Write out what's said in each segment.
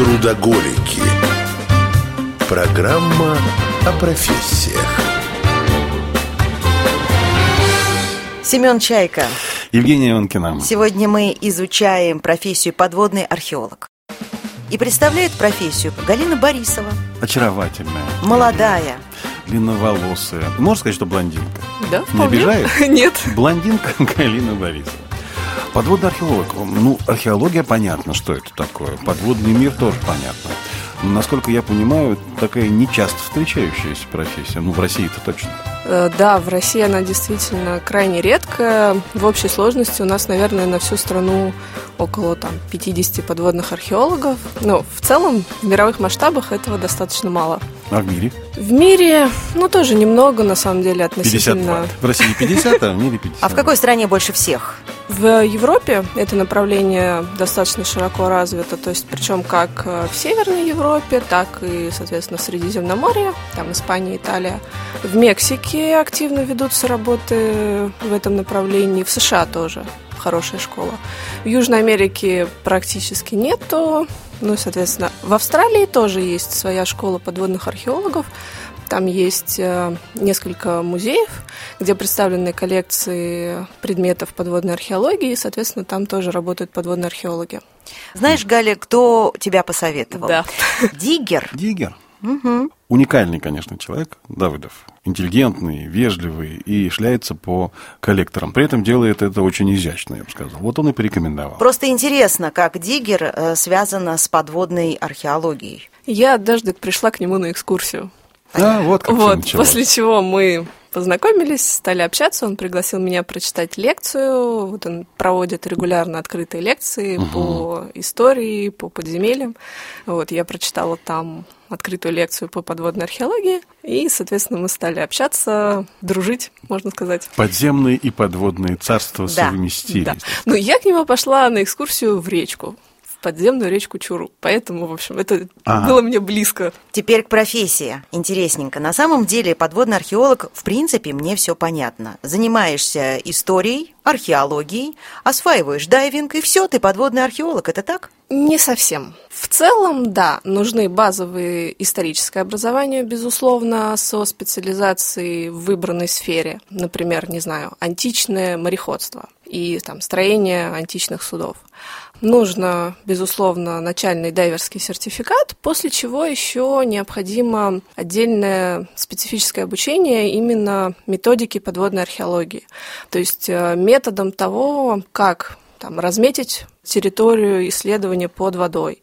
Трудоголики. Программа о профессиях. Семен Чайка. Евгения Иванкина. Сегодня мы изучаем профессию подводный археолог. И представляет профессию Галина Борисова. Очаровательная. Молодая. Длинноволосая. Можно сказать, что блондинка? Да, Не обижает? Нет. Блондинка Галина Борисова. Подводный археолог. Ну, археология понятно, что это такое. Подводный мир тоже понятно. Но, насколько я понимаю, такая нечасто встречающаяся профессия. Ну, в России-то точно. Э, Да, в России она действительно крайне редкая. В общей сложности у нас, наверное, на всю страну около там, 50 подводных археологов. Но в целом, в мировых масштабах этого достаточно мало. А в мире? В мире, ну, тоже немного, на самом деле, 52. относительно... В России 50, а в мире 50. А в какой стране больше всех? В Европе это направление достаточно широко развито, то есть причем как э, в Северной Европе, так и, соответственно, в Средиземноморье, там Испания, Италия. В Мексике активно ведутся работы в этом направлении, в США тоже хорошая школа. В Южной Америке практически нету, ну и, соответственно, в Австралии тоже есть своя школа подводных археологов, там есть э, несколько музеев, где представлены коллекции предметов подводной археологии, и, соответственно, там тоже работают подводные археологи. Знаешь, Галя, кто тебя посоветовал? Да. Диггер. Диггер. Уникальный, конечно, человек, Давыдов. Интеллигентный, вежливый и шляется по коллекторам. При этом делает это очень изящно, я бы сказал. Вот он и порекомендовал. Просто интересно, как Диггер э, связана с подводной археологией. Я однажды пришла к нему на экскурсию. А, вот как Вот, началось. после чего мы познакомились, стали общаться, он пригласил меня прочитать лекцию, вот он проводит регулярно открытые лекции по истории, по подземельям, вот, я прочитала там открытую лекцию по подводной археологии, и, соответственно, мы стали общаться, дружить, можно сказать. Подземные и подводные царства Да, совместились. Да. Ну, я к нему пошла на экскурсию в речку, подземную речку Чуру, поэтому, в общем, это Ага. было мне близко. Теперь к профессии. Интересненько. На самом деле подводный археолог, в принципе, мне все понятно. Занимаешься историей, археологией, осваиваешь дайвинг, и все, ты подводный археолог. Это так? Не совсем. В целом, да, нужны базовые историческое образование, безусловно, со специализацией в выбранной сфере. Например, не знаю, античное мореходство и там строение античных судов. Нужно, безусловно, начальный дайверский сертификат, после чего еще необходимо отдельное специфическое обучение именно методики подводной археологии. То есть э, методом того, как там, разметить территорию исследования под водой.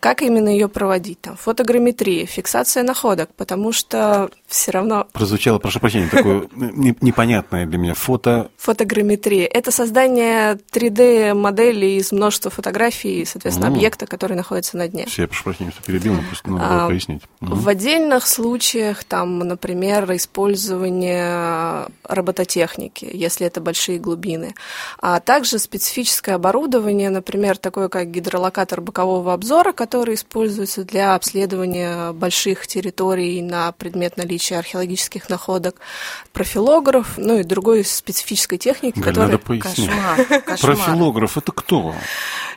Как именно ее проводить? Там, фотограмметрия, фиксация находок, потому что все равно Прозвучало, прошу прощения, такое не- непонятное для меня фото. фотограмметрия – это создание 3D-модели из множества фотографий, соответственно, объекта, который находится на дне. Все, я прошу прощения, что перебил, но просто надо А, было пояснить. В отдельных случаях, там, например, использование робототехники, если это большие глубины, а также специфическое оборудование, например, такое как гидролокатор бокового обзора, который используется для обследования больших территорий на предмет наличия археологических находок, профилограф, ну и другой специфической техники, Галь, которая надо пояснить. Кошмар, кошмар. Профилограф это кто?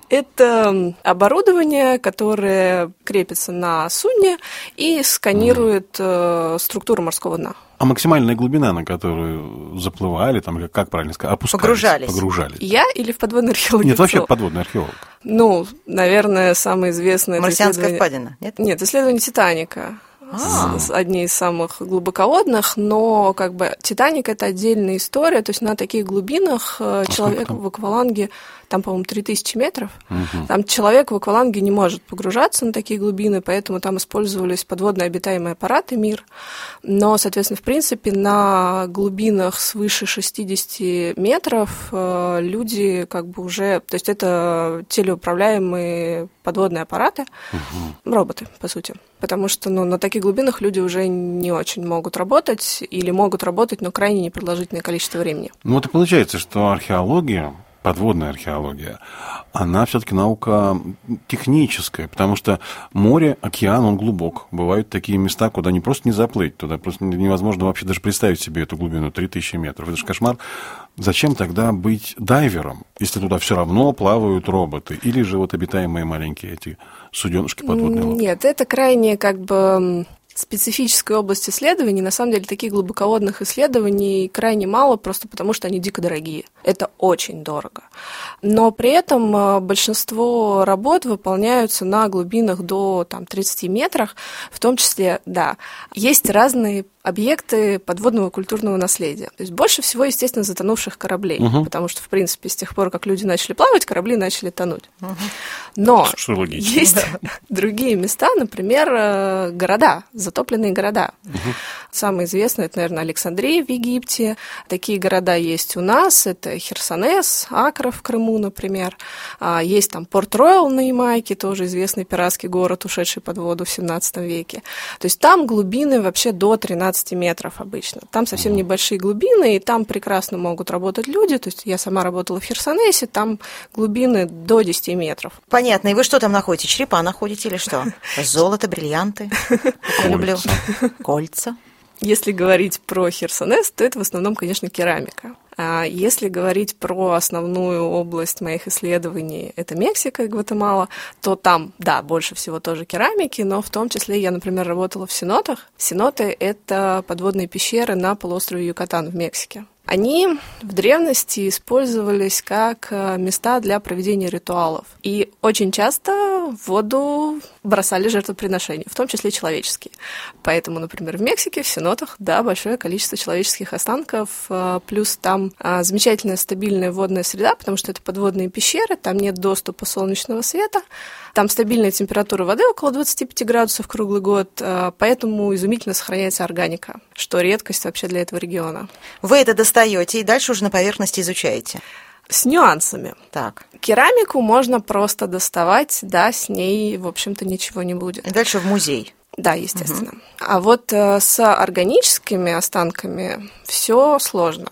Это оборудование, которое крепится на судне и сканирует э, структуру морского дна. А максимальная глубина, на которую заплывали, там, как правильно сказать, опускались? Погружались. Погружались. Я или в подводной археологии? Нет, вообще подводный археолог. Ну, наверное, самое известное... Марсианская исследование- впадина, нет? Нет, исследование Титаника. А. Одни из самых глубоководных, но как бы Титаник это отдельная история, то есть на таких глубинах э, человек там? в акваланге, там, по-моему, 3000 метров, там человек в акваланге не может погружаться на такие глубины, поэтому там использовались подводные обитаемые аппараты МИР, но, соответственно, в принципе, на глубинах свыше 60 метров э, люди как бы уже, то есть это телеуправляемые подводные аппараты, роботы, по сути. Потому что ну, на таких глубинах люди уже не очень могут работать или могут работать, но крайне непродолжительное количество времени. Ну вот и получается, что археология, подводная археология, она все-таки наука техническая, потому что море, океан, он глубок. Бывают такие места, куда не просто не заплыть, туда просто невозможно вообще даже представить себе эту глубину 3000 метров. Это же кошмар. Зачем тогда быть дайвером, если туда все равно плавают роботы? Или же вот обитаемые маленькие эти суденышки подводные лодки? Нет, это крайне как бы специфическая область исследований. На самом деле таких глубоководных исследований крайне мало, просто потому что они дико дорогие. Это очень дорого. Но при этом э, большинство работ выполняются на глубинах до там, 30 метров, в том числе, да, есть разные объекты подводного культурного наследия. То есть больше всего, естественно, затонувших кораблей, угу. потому что, в принципе, с тех пор, как люди начали плавать, корабли начали тонуть. Угу. Но что есть другие места, например, э, города, затопленные города. Угу. Самый известный, это, наверное, Александрия в Египте. Такие города есть у нас. Это Херсонес, Акра в Крыму, например. А, есть там Порт-Ройл на Ямайке, тоже известный пиратский город, ушедший под воду в 17 веке. То есть там глубины вообще до 13 метров обычно. Там совсем небольшие глубины, и там прекрасно могут работать люди. То есть я сама работала в Херсонесе, там глубины до 10 метров. Понятно. И вы что там находите? Черепа находите или что? Золото, бриллианты? Я люблю. Кольца. Если говорить про Херсонес, то это в основном, конечно, керамика. А если говорить про основную область моих исследований, это Мексика и Гватемала, то там, да, больше всего тоже керамики, но в том числе я, например, работала в сенотах. Сеноты — это подводные пещеры на полуострове Юкатан в Мексике. Они в древности использовались как э, места для проведения ритуалов. И очень часто в воду бросали жертвоприношения, в том числе человеческие. Поэтому, например, в Мексике, в Сенотах, да, большое количество человеческих останков, э, плюс там э, замечательная стабильная водная среда, потому что это подводные пещеры, там нет доступа солнечного света, там стабильная температура воды около 25 градусов круглый год, поэтому изумительно сохраняется органика, что редкость вообще для этого региона. Вы это достаете и дальше уже на поверхности изучаете? С нюансами. Так. Керамику можно просто доставать, да, с ней, в общем-то, ничего не будет. И дальше в музей. Да, естественно. Угу. А вот э, с органическими останками все сложно,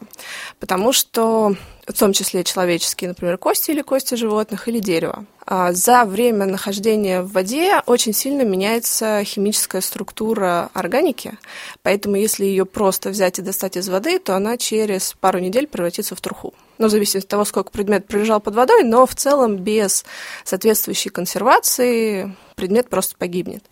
потому что в том числе человеческие, например, кости или кости животных или дерево. А за время нахождения в воде очень сильно меняется химическая структура органики, поэтому если ее просто взять и достать из воды, то она через пару недель превратится в труху. Ну, зависит от того, сколько предмет пролежал под водой, но в целом без соответствующей консервации предмет просто погибнет.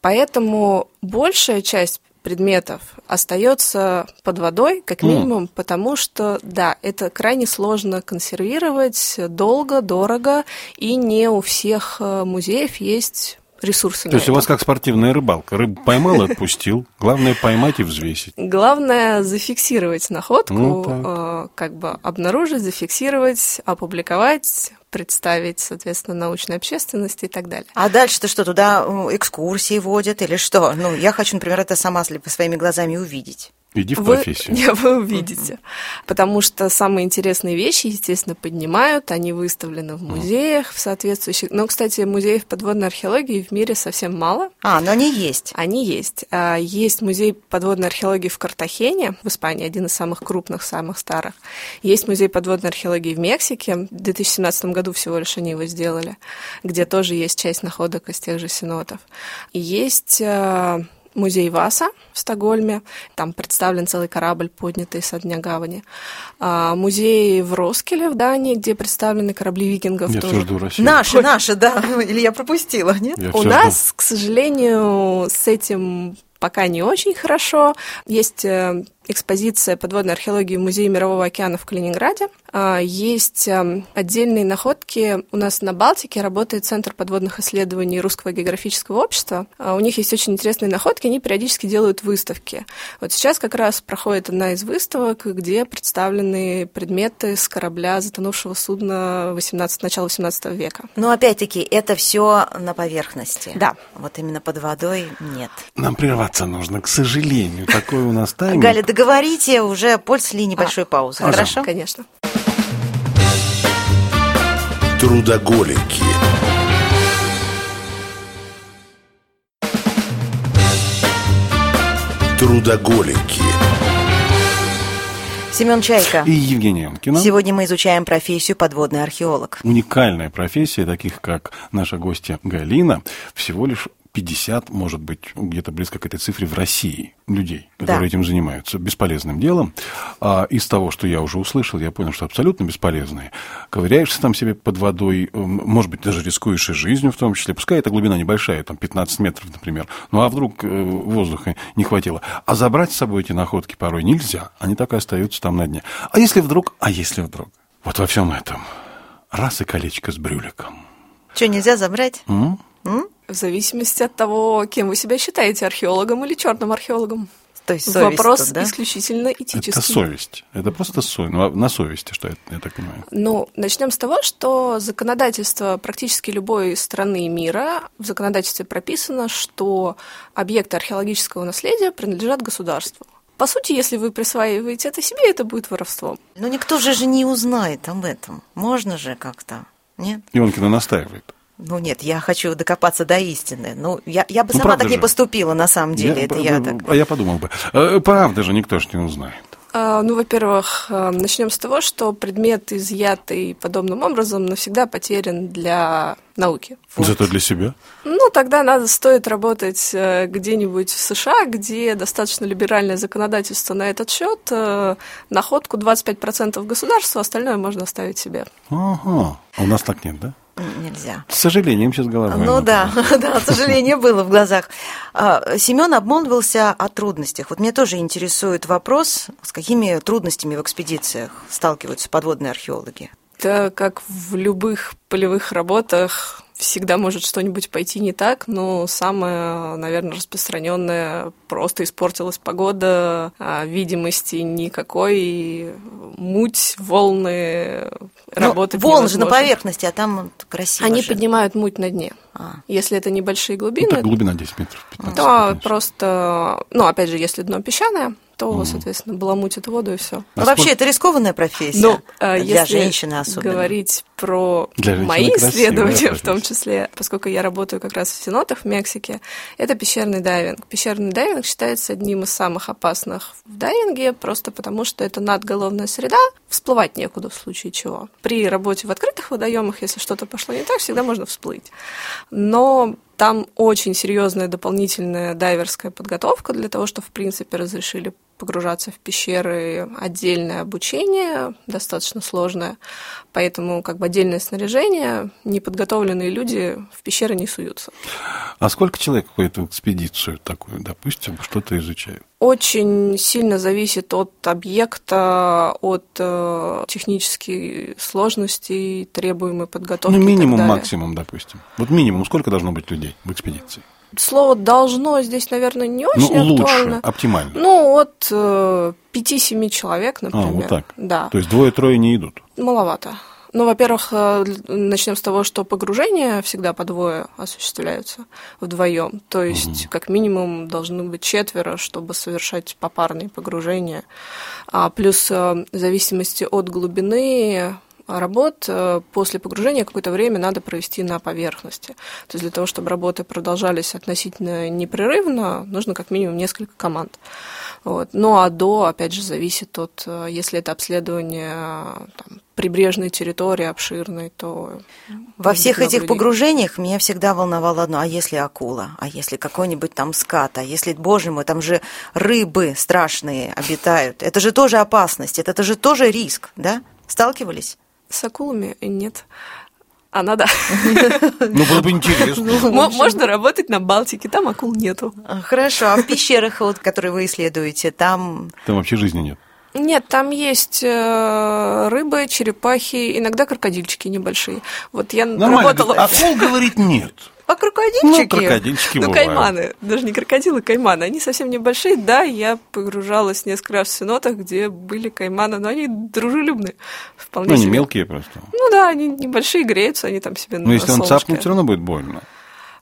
Поэтому большая часть предметов остается под водой, как минимум, mm. потому что, да, это крайне сложно консервировать, долго, дорого, и не у всех э, музеев есть ресурсы. То есть это. у вас как спортивная рыбалка. Рыбу поймал и отпустил. Главное поймать и взвесить. Главное зафиксировать находку, ну, э, как бы обнаружить, зафиксировать, опубликовать, представить, соответственно, научной общественности и так далее. А дальше-то что, туда экскурсии водят или что? Ну, я хочу, например, это сама своими глазами увидеть. Иди в профессию. Вы, вы увидите. Потому что самые интересные вещи, естественно, поднимают, они выставлены в музеях, в соответствующих... Но, кстати, музеев подводной археологии в мире совсем мало. А, но они есть. Они есть. А, есть музей подводной археологии в Картахене, в Испании, один из самых крупных, самых старых. Есть музей подводной археологии в Мексике, в 2017 году всего лишь они его сделали, где тоже есть часть находок из тех же синотов. Есть а, музей Васа в Стокгольме. Там представлен целый корабль, поднятый со дня гавани. А, музей в Роскеле в Дании, где представлены корабли викингов. Я тоже. все жду Россию. Наши, наши, да. Или я пропустила, нет? Я У нас, жду. к сожалению, с этим пока не очень хорошо. Есть э, экспозиция подводной археологии в Музее Мирового океана в Калининграде. А, есть эм, отдельные находки. У нас на Балтике работает Центр подводных исследований Русского географического общества. А, у них есть очень интересные находки, они периодически делают выставки. Вот сейчас как раз проходит одна из выставок, где представлены предметы с корабля затонувшего судна 18, начала 18 века. Но опять-таки это все на поверхности. Да. Вот именно под водой нет. Нам прерваться нужно, к сожалению. Такой у нас тайминг. Галя, договорите уже после небольшой а, паузы. Хорошо? Конечно. Трудоголики. Трудоголики. Семен Чайка. И Евгений Анкина. Сегодня мы изучаем профессию подводный археолог. Уникальная профессия, таких как наша гостья Галина, всего лишь 50, может быть, где-то близко к этой цифре в России людей, Да. которые этим занимаются бесполезным делом. А из того, что я уже услышал, я понял, что абсолютно бесполезные. Ковыряешься там себе под водой, может быть, даже рискуешь и жизнью в том числе. Пускай эта глубина небольшая, там 15 метров, например. Ну а вдруг э, воздуха не хватило. А забрать с собой эти находки порой нельзя. Они так и остаются там на дне. А если вдруг, а если вдруг? Вот во всем этом раз и колечко с брюликом. Что, нельзя забрать? М? В зависимости от того, кем вы себя считаете, археологом или черным археологом. То есть совесть Вопрос тут, да? исключительно этический. Это совесть. Это просто совесть. Ну, а на совести, что я, я так понимаю. Ну, начнем с того, что законодательство практически любой страны мира, в законодательстве прописано, что объекты археологического наследия принадлежат государству. По сути, если вы присваиваете это себе, это будет воровством. Ну, никто же же не узнает об этом. Можно же как-то, нет? Ионкина настаивает. Ну нет, я хочу докопаться до истины. Ну, я, я бы Ну, сама правда так не же. поступила, на самом деле. это б- я так. А я подумал бы. Э, Правда же никто ж не узнает. А, Ну, во-первых, э, начнем с того, что предмет, изъятый подобным образом, навсегда потерян для науки. Зато для себя. Ну, тогда надо, стоит работать э, где-нибудь в США, где достаточно либеральное законодательство на этот счет. Находку 25% государства, остальное можно оставить себе. Ага. А у нас так нет, да? Нельзя. С сожалением сейчас головой. Ну да, да, от сожаления было в глазах. А, Семен обмолвился о трудностях. Вот мне тоже интересует вопрос, с какими трудностями в экспедициях сталкиваются подводные археологи. Это как в любых полевых работах всегда может что-нибудь пойти не так, но самое, наверное, распространенное просто испортилась погода, а видимости никакой, муть, волны, Ну, работать волн же на поверхности, а там красиво Они же. поднимают муть на дне. А. Если это небольшие Ну, глубины, так глубина 10 метров. 15, то конечно. просто, ну, опять же, если дно песчаное, то, соответственно, баламутит воду и все. Ну, Вообще, это рискованная профессия. Ну, э, для если женщины особенно. говорить про Для мои исследования, в том числе, поскольку я работаю как раз в Сенотах в Мексике, это пещерный дайвинг. Пещерный дайвинг считается одним из самых опасных в дайвинге, просто потому что это надголовная среда, всплывать некуда в случае чего. При работе в открытых водоемах, если что-то пошло не так, всегда можно всплыть. Но там очень серьезная дополнительная дайверская подготовка для того, чтобы, в принципе, разрешили погружаться в пещеры, отдельное обучение, достаточно сложное, поэтому как бы отдельное снаряжение, неподготовленные люди в пещеры не суются. А сколько человек в экспедицию такую, допустим, что-то изучают? Очень сильно зависит от объекта, от э, технической сложности, требуемой подготовки. Ну, минимум, максимум, допустим. Вот минимум, сколько должно быть людей в экспедиции? Слово должно здесь, наверное, не очень ну, лучше, актуально. оптимально. Ну, от э, 5-7 человек, например. а, вот так. Да, То есть двое-трое не идут. маловато. Ну, во-первых, э, начнем с того, что погружения всегда по двое осуществляются вдвоем. То есть, как минимум, должны быть четверо, чтобы совершать попарные погружения. А плюс, э, в зависимости от глубины работ э, после погружения какое-то время надо провести на поверхности. То есть для того, чтобы работы продолжались относительно непрерывно, нужно как минимум несколько команд. Вот. Ну а до, опять же, зависит от, э, если это обследование э, там, прибрежной территории обширной, то... Во всех этих людей. погружениях меня всегда волновало одно, а если акула, а если какой-нибудь там скат, а если, боже мой, там же рыбы страшные обитают. Это же тоже опасность, это, это же тоже риск, да? Сталкивались? С акулами нет. А надо. Ну, было бы интересно. Мо- Можно работать на Балтике, там акул нету. А, Хорошо, а в пещерах, вот, которые вы исследуете, там Там вообще жизни нет. Нет, там есть э, рыбы, черепахи, иногда крокодильчики небольшие. Вот я Нормально. работала... Акул говорит нет. А Ну, крокодильчики? крокодильчики Ну, бывают. кайманы, даже не крокодилы, кайманы. Они совсем небольшие. Да, я погружалась несколько раз в сенотах, где были кайманы, но они дружелюбные. Вполне Ну, они себе. мелкие просто. Ну да, они небольшие, греются, они там себе на если он солнышке. цапнет, все равно будет больно.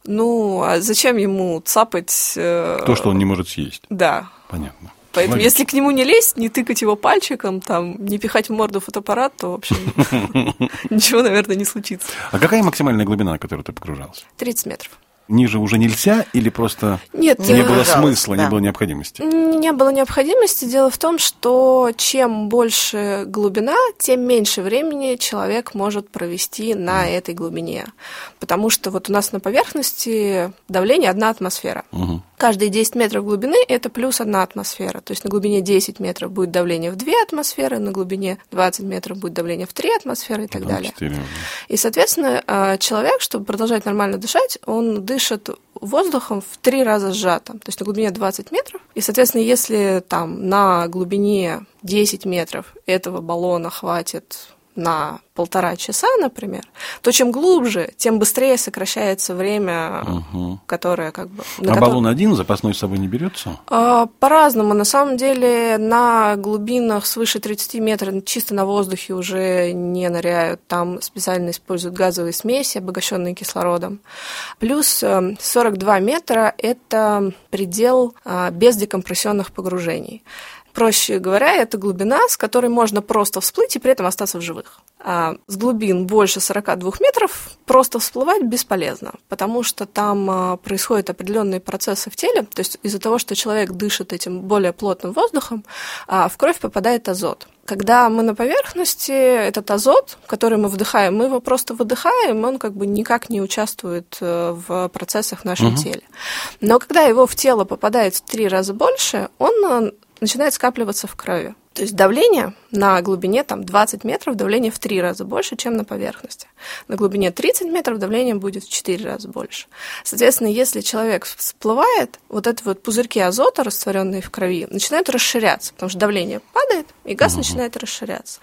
Ну, а зачем ему цапать? э, То, что он не может съесть. Да. Понятно. Поэтому, Логично. если к нему не лезть, не тыкать его пальчиком, там, не пихать в морду фотоаппарат, то вообще ничего, наверное, не случится. А какая максимальная глубина, на которую ты погружался? 30 метров. ниже уже нельзя или просто Нет, не было смысла, да. не было необходимости? Не было необходимости. Дело в том, что чем больше глубина, тем меньше времени человек может провести на этой глубине. Потому что вот у нас на поверхности давление одна атмосфера. Мгм. Каждые 10 метров глубины это плюс одна атмосфера. То есть на глубине 10 метров будет давление в 2 атмосферы, на глубине 20 метров будет давление в 3 атмосферы и так Потом далее. четыре. И, соответственно, а, человек, чтобы продолжать нормально дышать, он дышит воздухом в три раза сжатым, то есть на глубине 20 метров. И, соответственно, если там на глубине 10 метров этого баллона хватит на полтора часа, например, то чем глубже, тем быстрее сокращается время, Мгм. которое как бы... на А которое- баллон один запасной с собой не берется? а, По-разному. На самом деле на глубинах свыше 30 метров чисто на воздухе уже не ныряют. Там специально используют газовые смеси, обогащенные кислородом. Плюс э, 42 метра – это предел а, без декомпрессионных погружений. Проще говоря, это глубина, с которой можно просто всплыть и при этом остаться в живых. А с глубин больше 42 метров просто всплывать бесполезно, потому что там а, происходят определенные процессы в теле, то есть из-за того, что человек дышит этим более плотным воздухом, а, в кровь попадает азот. Когда мы на поверхности, этот азот, который мы вдыхаем, мы его просто выдыхаем, он как бы никак не участвует э, в процессах в нашем теле. Но когда его в тело попадает в три раза больше, он э, начинает скапливаться в крови. То есть давление на глубине там, 20 метров, давление в 3 раза больше, чем на поверхности. На глубине 30 метров давление будет в 4 раза больше. Соответственно, если человек всплывает, вот эти вот пузырьки азота, растворенные в крови, начинают расширяться, потому что давление падает, и газ начинает расширяться.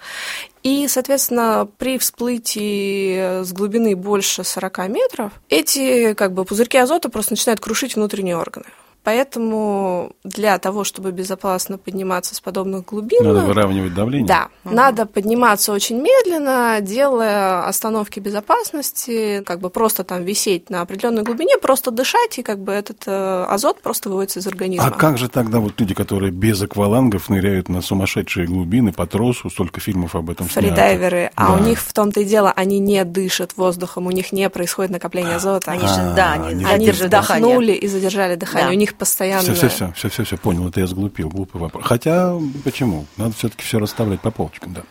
И, соответственно, при всплытии с глубины больше 40 метров, эти как бы, пузырьки азота просто начинают крушить внутренние органы. Поэтому для того, чтобы безопасно подниматься с подобных глубин, Надо выравнивать давление? да, надо подниматься очень медленно, делая остановки безопасности, как бы просто там висеть на определенной глубине, просто дышать, и как бы этот э, азот просто выводится из организма. А как же тогда вот люди, которые без аквалангов ныряют на сумасшедшие глубины по тросу, столько фильмов об этом снято? Фридайверы, а Да. у них в том-то и дело, они не дышат воздухом, у них не происходит накопление азота. Они же, да, они, они Они задерживают дыхание. вдохнули и задержали дыхание. Да. У них постоянно... Все, все, все, все, все, все, понял, это я сглупил, глупый вопрос. Хотя, почему? Надо все-таки все расставлять по полочкам, да.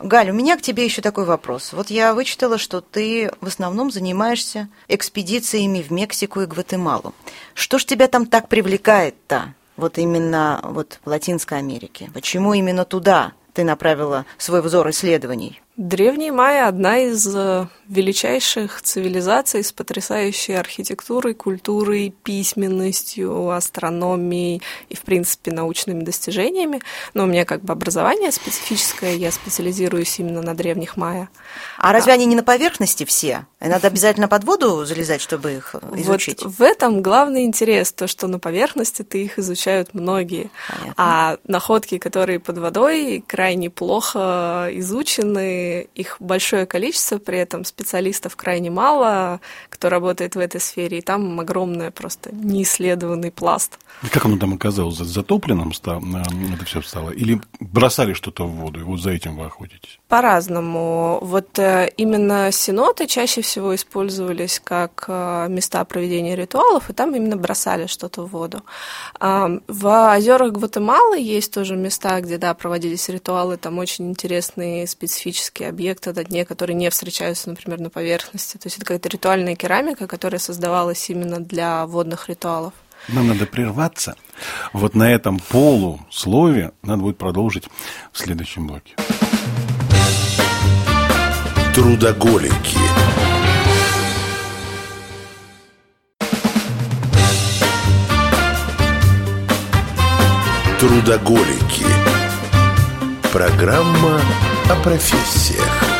Галь, у меня к тебе еще такой вопрос. Вот я вычитала, что ты в основном занимаешься экспедициями в Мексику и Гватемалу. Что ж тебя там так привлекает-то? Вот именно вот в Латинской Америке. Почему именно туда ты направила свой взор исследований? Древние майя – одна из э, величайших цивилизаций с потрясающей архитектурой, культурой, письменностью, астрономией и, в принципе, научными достижениями. Но у меня как бы образование специфическое, я специализируюсь именно на древних майя. А разве они не на поверхности все? Надо обязательно под воду залезать, чтобы их изучить? Вот в этом главный интерес, то, что на поверхности-то их изучают многие, Понятно. а находки, которые под водой, крайне плохо изучены, их большое количество, при этом специалистов крайне мало, кто работает в этой сфере, и там огромный просто неисследованный пласт. И как оно там оказалось? За- Затопленным это все стало? Или бросали что-то в воду, и вот за этим вы охотитесь? По-разному. Вот э, именно сеноты чаще всего использовались как э, места проведения ритуалов, и там именно бросали что-то в воду. А, В озерах Гватемалы есть тоже места, где, да, проводились ритуалы, там очень интересные специфические объекты на дне, которые не встречаются, например, на поверхности. То есть это какая-то ритуальная керамика, которая создавалась именно для водных ритуалов. Нам надо прерваться. Вот на этом полуслове надо будет продолжить в следующем блоке. Трудоголики. Трудоголики. Программа о профессиях.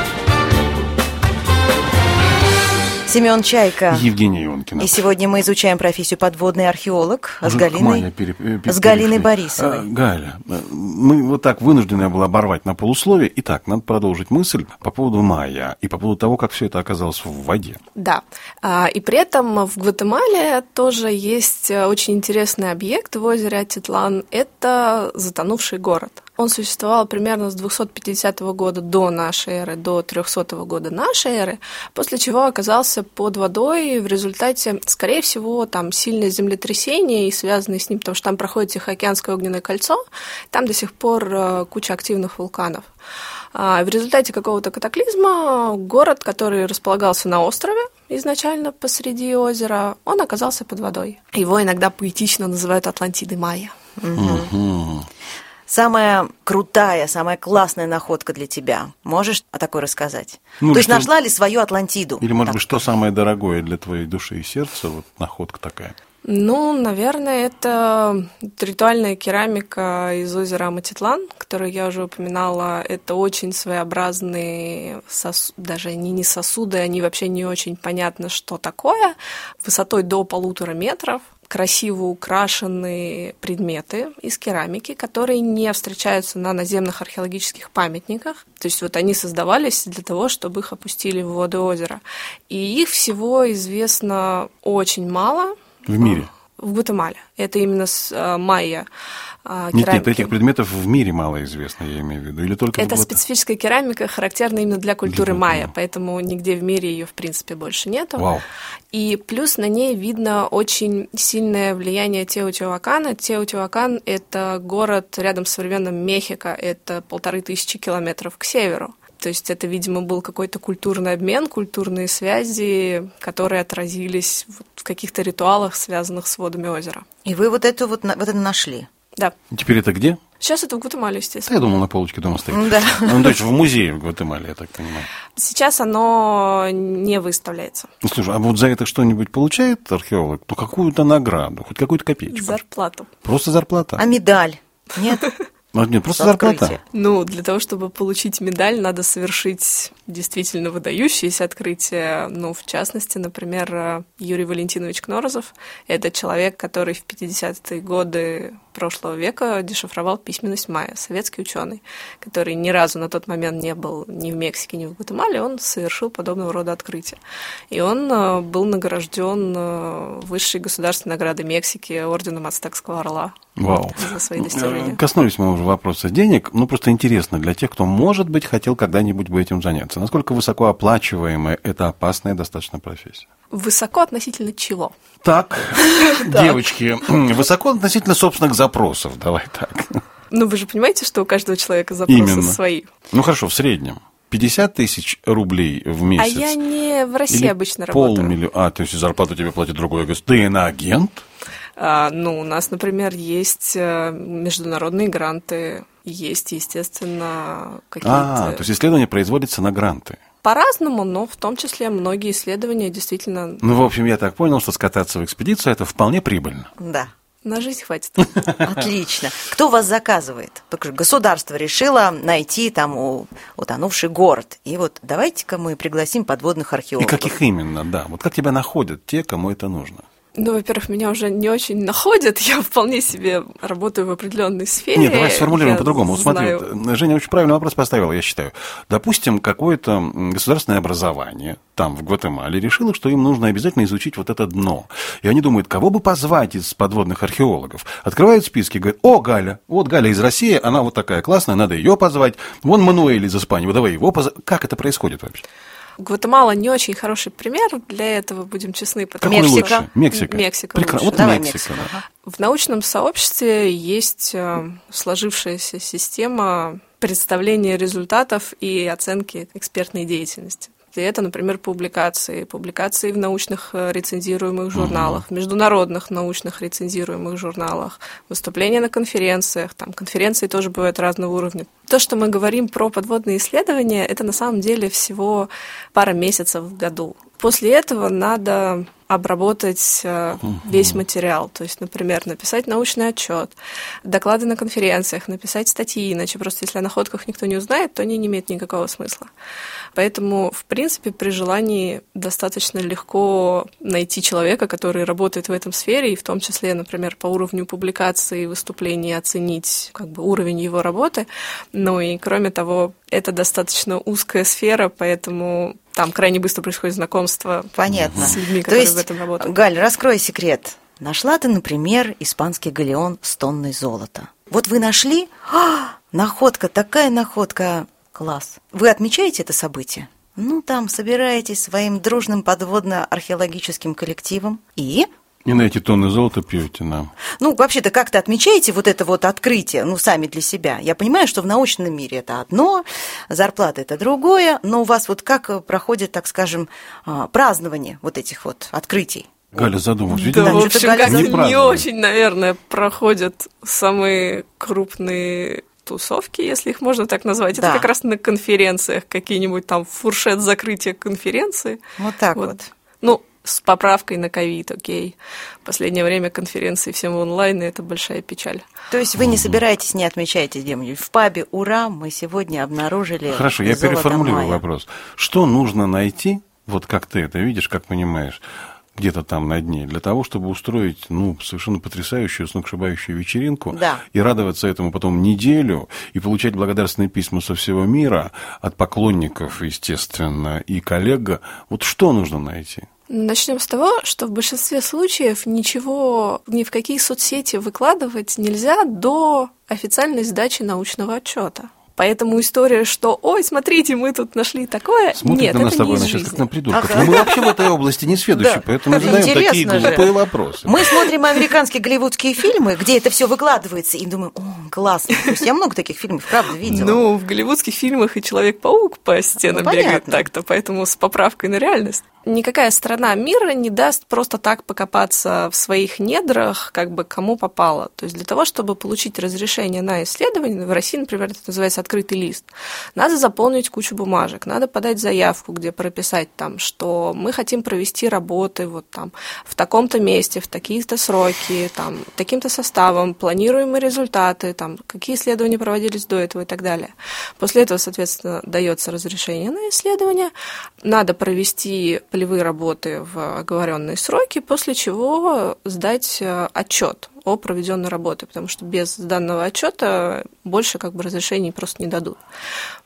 Семен Чайка. Евгений Ионкина. И сегодня мы изучаем профессию подводный археолог с Галиной, пере- э, пере- с Галиной. Борисовой. А, Галя, мы вот так вынуждены я был оборвать на полусловие. Итак, надо продолжить мысль по поводу майя и по поводу того, как все это оказалось в воде. Да, А, и при этом в Гватемале тоже есть э, очень интересный объект в озере Атитлан. Это затонувший город. Он существовал примерно с 250 года до нашей эры до 300 года нашей эры, после чего оказался под водой в результате, скорее всего, там сильное землетрясение и связанное с ним, потому что там проходит Тихоокеанское огненное кольцо, там до сих пор э, куча активных вулканов. А в результате какого-то катаклизма город, который располагался на острове изначально посреди озера, он оказался под водой. Его иногда поэтично называют Атлантидой Майя. Угу. Самая крутая, самая классная находка для тебя. Можешь о такой рассказать? Ну, То есть что- нашла ли свою Атлантиду? Или, может Так. быть, что самое дорогое для твоей души и сердца, вот находка такая? Ну, наверное, это ритуальная керамика из озера Аматитлан, которую я уже упоминала. Это очень своеобразные сос- даже они не сосуды, они вообще не очень понятно, что такое. Высотой до полутора метров красиво украшенные предметы из керамики, которые не встречаются на наземных археологических памятниках. То есть вот они создавались для того, чтобы их опустили в воды озера. И их всего известно очень мало, В мире? в Гватемале. Это именно с а, майя а, Нет, нет, этих предметов в мире мало известно, я имею в виду. Или только Это вот- специфическая керамика, характерна именно для культуры Для- майя, поэтому нигде в мире ее в принципе больше нету. Вау. И плюс на ней видно очень сильное влияние Теотиуакана. Теотиуакан — это город рядом с современным Мехико, это полторы тысячи километров к северу. То есть это, видимо, был какой-то культурный обмен, культурные связи, которые отразились в каких-то ритуалах, связанных с водами озера. И вы вот эту вот, вот это нашли? Да. Теперь это где? Сейчас это в Гватемале, Да, естественно. я думал, на полочке дома стоит. Да. Ну, то есть в музее в Гватемале, я так понимаю. Сейчас оно не выставляется. Ну, слушай, а вот за это что-нибудь получает археолог? Ну, какую-то награду, хоть какую-то копеечку. Зарплату. Просто зарплата. А медаль? Нет? Ну, нет, просто За зарплата. Ну, для того, чтобы получить медаль, надо совершить действительно выдающиеся открытия. Ну, в частности, например, э, Юрий Валентинович Кнорозов. Это человек, который в 50-е годы прошлого века дешифровал письменность майя, советский ученый, который ни разу на тот момент не был ни в Мексике, ни в Гватемале, он совершил подобного рода открытия. И он э, был награжден э, высшей государственной наградой Мексики орденом Ацтекского орла Вау. за свои достижения. Э, Коснулись мы уже вопроса денег. Ну, просто интересно для тех, кто, может быть, хотел когда-нибудь бы этим заняться. Насколько высоко оплачиваемая это опасная достаточно профессия? Высоко относительно чего? Так, девочки, высоко относительно собственных запросов, давай так. Ну, вы же понимаете, что у каждого человека запросы Именно. свои. Ну, хорошо, в среднем. 50 тысяч рублей в месяц. А я не в России Или обычно работаю. полмиллиона. А, то есть зарплату тебе платит другое государство. Ты иноагент? А, ну, у нас, например, есть э, международные гранты, есть, естественно, какие-то... А, то есть исследование производится на гранты. По-разному, но в том числе многие исследования действительно Ну, в общем, я так понял, что скататься в экспедицию это вполне прибыльно. Да. на жизнь хватит. Отлично. Кто вас заказывает? Только же государство решило найти там утонувший город. И вот давайте-ка мы пригласим подводных И археологов. каких именно, да. Вот как тебя находят те, кому это нужно? Ну, во-первых, меня уже не очень находят, я вполне себе работаю в определенной сфере. Нет, давай сформулируем по-другому. Смотри, знаю- вот, э, Женя очень правильный вопрос поставила, я считаю. Допустим, какое-то государственное образование там, в Гватемале, решило, что им нужно обязательно изучить вот это дно. И они думают, кого бы позвать из подводных археологов. Открывают списки, говорят, о, Галя, вот Галя из России, она вот такая классная, надо ее позвать. Вон Мануэль из Испании, вот давай его позовем. Как это происходит вообще? Гватемала не очень хороший пример для этого, будем честны, потому Какой Мексика. лучше? Мексика. Мексика Прекра- лучше. Вот Давай Мексика. Мексику. Ага. В научном сообществе есть э, сложившаяся система представления результатов и оценки экспертной деятельности. И это, например, публикации. Публикации в научных э, рецензируемых журналах, в международных научных рецензируемых журналах, выступления на конференциях. Там конференции тоже бывают разного уровня. То, что мы говорим про подводные исследования, это на самом деле всего пара месяцев в году. После этого надо обработать э, весь материал. То есть, например, написать научный отчет, доклады на конференциях, написать статьи, иначе просто если о находках никто не узнает, то они не имеют никакого смысла. Поэтому, в принципе, при желании достаточно легко найти человека, который работает в этом сфере, и в том числе, например, по уровню публикаций и выступлений оценить как бы, уровень его работы. Ну и, кроме того, это достаточно узкая сфера, поэтому там крайне быстро происходит знакомство Понятно. с людьми, То которые есть, в этом работают. Галь, раскрой секрет. Нашла ты, например, испанский галеон с тонной золота. Вот вы нашли, а, Находка, такая находка. Класс. Вы отмечаете это событие? Ну, там собираетесь своим дружным подводно-археологическим коллективом и И на эти тонны золота пьете нам. ну, вообще-то как-то отмечаете вот это вот открытие, ну, сами для себя. Я понимаю, что в научном мире это одно, зарплата это другое, но у вас вот как проходит, так скажем, а, празднование вот этих вот открытий? Галя задумалась. Да, Видимо, Да, в общем, Галя не не, очень, наверное, проходят самые крупные тусовки, если их можно так назвать. Да. Это как раз на конференциях, какие-нибудь там фуршет закрытия конференции. Вот так вот. Ну, с поправкой на ковид, окей. В последнее время конференции всем онлайн, и это большая печаль. То есть вы не собираетесь, не отмечаете где-нибудь в пабе, ура, мы сегодня обнаружили Хорошо, я переформулирую майя». вопрос. Что нужно найти, вот как ты это видишь, как понимаешь, где-то там на дне, для того, чтобы устроить, ну, совершенно потрясающую, сногсшибающую вечеринку Да. и радоваться этому потом неделю и получать благодарственные письма со всего мира от поклонников, естественно, и коллег. Вот что нужно найти? Начнем с того, что в большинстве случаев ничего ни в какие соцсети выкладывать нельзя до официальной сдачи научного отчета. Поэтому история, что «Ой, смотрите, мы тут нашли такое», Смотрит нет, на нас с это тобой, не жизни. как на придурков. Ага. Но мы вообще в этой области не сведущи, Да. поэтому задаем такие же. глупые вопросы. Мы смотрим американские голливудские фильмы, где это все выкладывается, и думаем, о, классно. То есть я много таких фильмов, правда, видела. Ну, в голливудских фильмах и Человек-паук по стенам Ну, бегает так-то, поэтому с поправкой на реальность. Никакая страна мира не даст просто так покопаться в своих недрах, как бы кому попало. То есть для того, чтобы получить разрешение на исследование, в России, например, это называется открытый лист, надо заполнить кучу бумажек, надо подать заявку, где прописать там, что мы хотим провести работы вот там в таком-то месте, в такие-то сроки, там, таким-то составом, планируемые результаты, там, какие исследования проводились до этого и так далее. После этого, соответственно, дается разрешение на исследование, надо провести полевые работы в оговоренные сроки, после чего сдать отчет о проведенной работе, потому что без данного отчета больше как бы разрешений просто не дадут.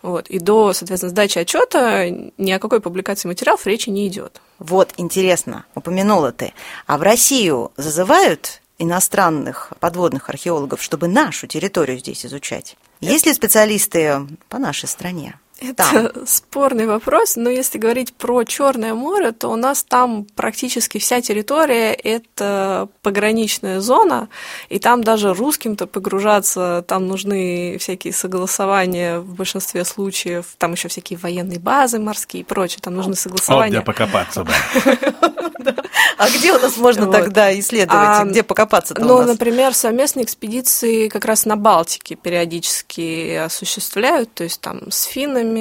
Вот. И до, соответственно, сдачи отчета ни о какой публикации материалов речи не идет. Вот, интересно, упомянула ты. А в Россию зазывают иностранных подводных археологов, чтобы нашу территорию здесь изучать? Есть ли специалисты по нашей стране? Это Там. спорный вопрос, но если говорить про Черное море, то у нас там практически вся территория это пограничная зона, и там даже русским-то погружаться, там нужны всякие согласования в большинстве случаев, там еще всякие военные базы морские и прочее, там нужны согласования. где покопаться, да. А где у нас можно Вот. тогда исследовать? А, где покопаться-то у Ну, например, совместные экспедиции как раз на Балтике периодически осуществляют, то есть там с финнами,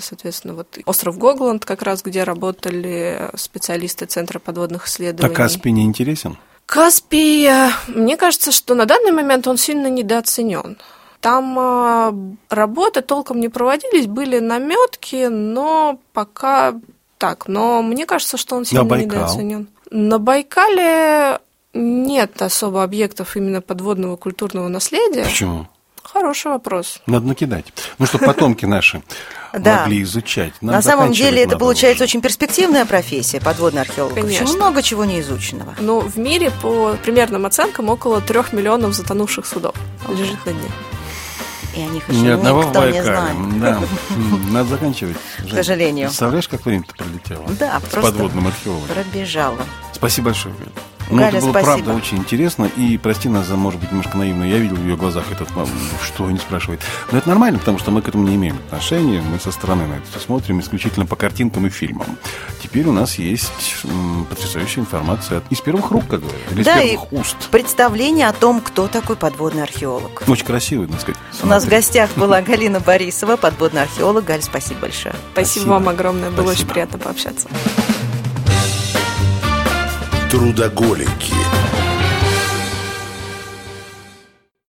соответственно, вот остров Гогланд как раз, где работали специалисты Центра подводных исследований. Так Каспий не интересен? Каспий, э, мне кажется, что на данный момент он сильно недооценен. Там э, работы толком не проводились, были наметки, но пока так. Но мне кажется, что он сильно Байкал? недооценен. На Байкале нет особо объектов именно подводного культурного наследия. Почему? Хороший вопрос. Надо накидать. Ну, чтобы потомки наши могли изучать. Нам На самом деле это получается уже. очень перспективная профессия, подводный археолог. Конечно. Много чего не изученного. Но в мире по примерным оценкам около трех миллионов затонувших судов лежит на дне. И о них Ни еще одного в никто не знает. Да. Надо заканчивать. К сожалению. Представляешь, как время-то пролетело? Да, С просто подводным археологом. пробежала. Спасибо большое, Галя. Ну, Галя, это было спасибо. правда очень интересно. И прости нас за, может быть, немножко наивно. Я видел в ее глазах этот, что не спрашивает. Но это нормально, потому что мы к этому не имеем отношения. Мы со стороны на это все смотрим исключительно по картинкам и фильмам. Теперь у нас есть м, потрясающая информация из первых рук, как говорят, или Да, из и первых уст. представление о том, кто такой подводный археолог. Очень красивый, так сказать. У нас в смотри. гостях была Галина Борисова, подводный археолог. Галь, спасибо большое. Спасибо, Спасибо. вам огромное, было очень Спасибо. приятно пообщаться. Трудоголики.